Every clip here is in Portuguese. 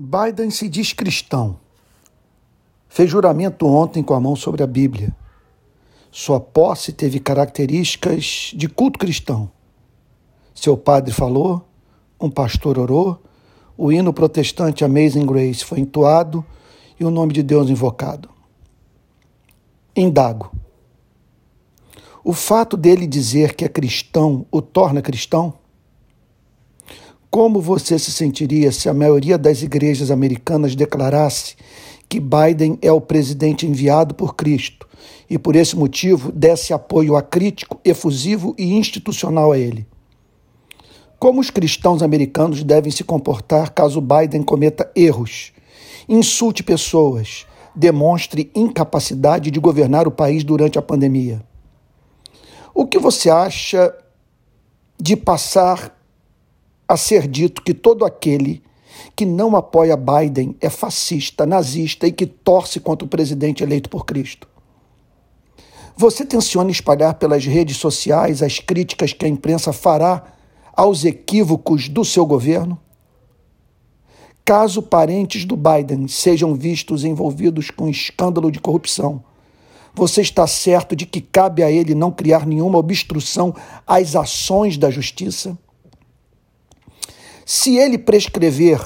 Biden se diz cristão. Fez juramento ontem com a mão sobre a Bíblia. Sua posse teve características de culto cristão. Seu padre falou, um pastor orou, o hino protestante Amazing Grace foi entoado e o nome de Deus invocado. Indago. O fato dele dizer que é cristão o torna cristão? Como você se sentiria se a maioria das igrejas americanas declarasse que Biden é o presidente enviado por Cristo e, por esse motivo, desse apoio acrítico, efusivo e institucional a ele? Como os cristãos americanos devem se comportar caso Biden cometa erros, insulte pessoas, demonstre incapacidade de governar o país durante a pandemia? O que você acha de passar a ser dito que todo aquele que não apoia Biden é fascista, nazista e que torce contra o presidente eleito por Cristo. Você tenciona espalhar pelas redes sociais as críticas que a imprensa fará aos equívocos do seu governo? Caso parentes do Biden sejam vistos envolvidos com escândalo de corrupção, você está certo de que cabe a ele não criar nenhuma obstrução às ações da justiça? Se ele prescrever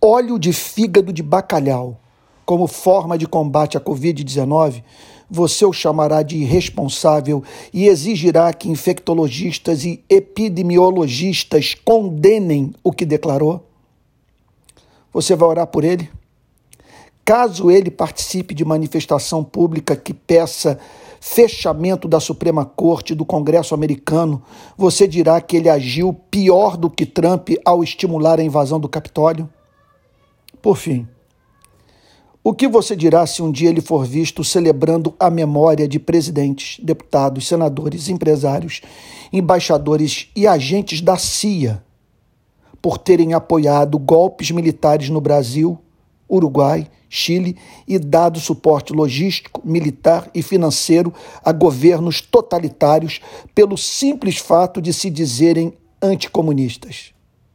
óleo de fígado de bacalhau como forma de combate à Covid-19, você o chamará de irresponsável e exigirá que infectologistas e epidemiologistas condenem o que declarou? Você vai orar por ele? Caso ele participe de manifestação pública que peça fechamento da Suprema Corte do Congresso americano, você dirá que ele agiu pior do que Trump ao estimular a invasão do Capitólio? Por fim, o que você dirá se um dia ele for visto celebrando a memória de presidentes, deputados, senadores, empresários, embaixadores e agentes da CIA por terem apoiado golpes militares no Brasil, Uruguai, Chile e dado suporte logístico, militar e financeiro a governos totalitários pelo simples fato de se dizerem anticomunistas.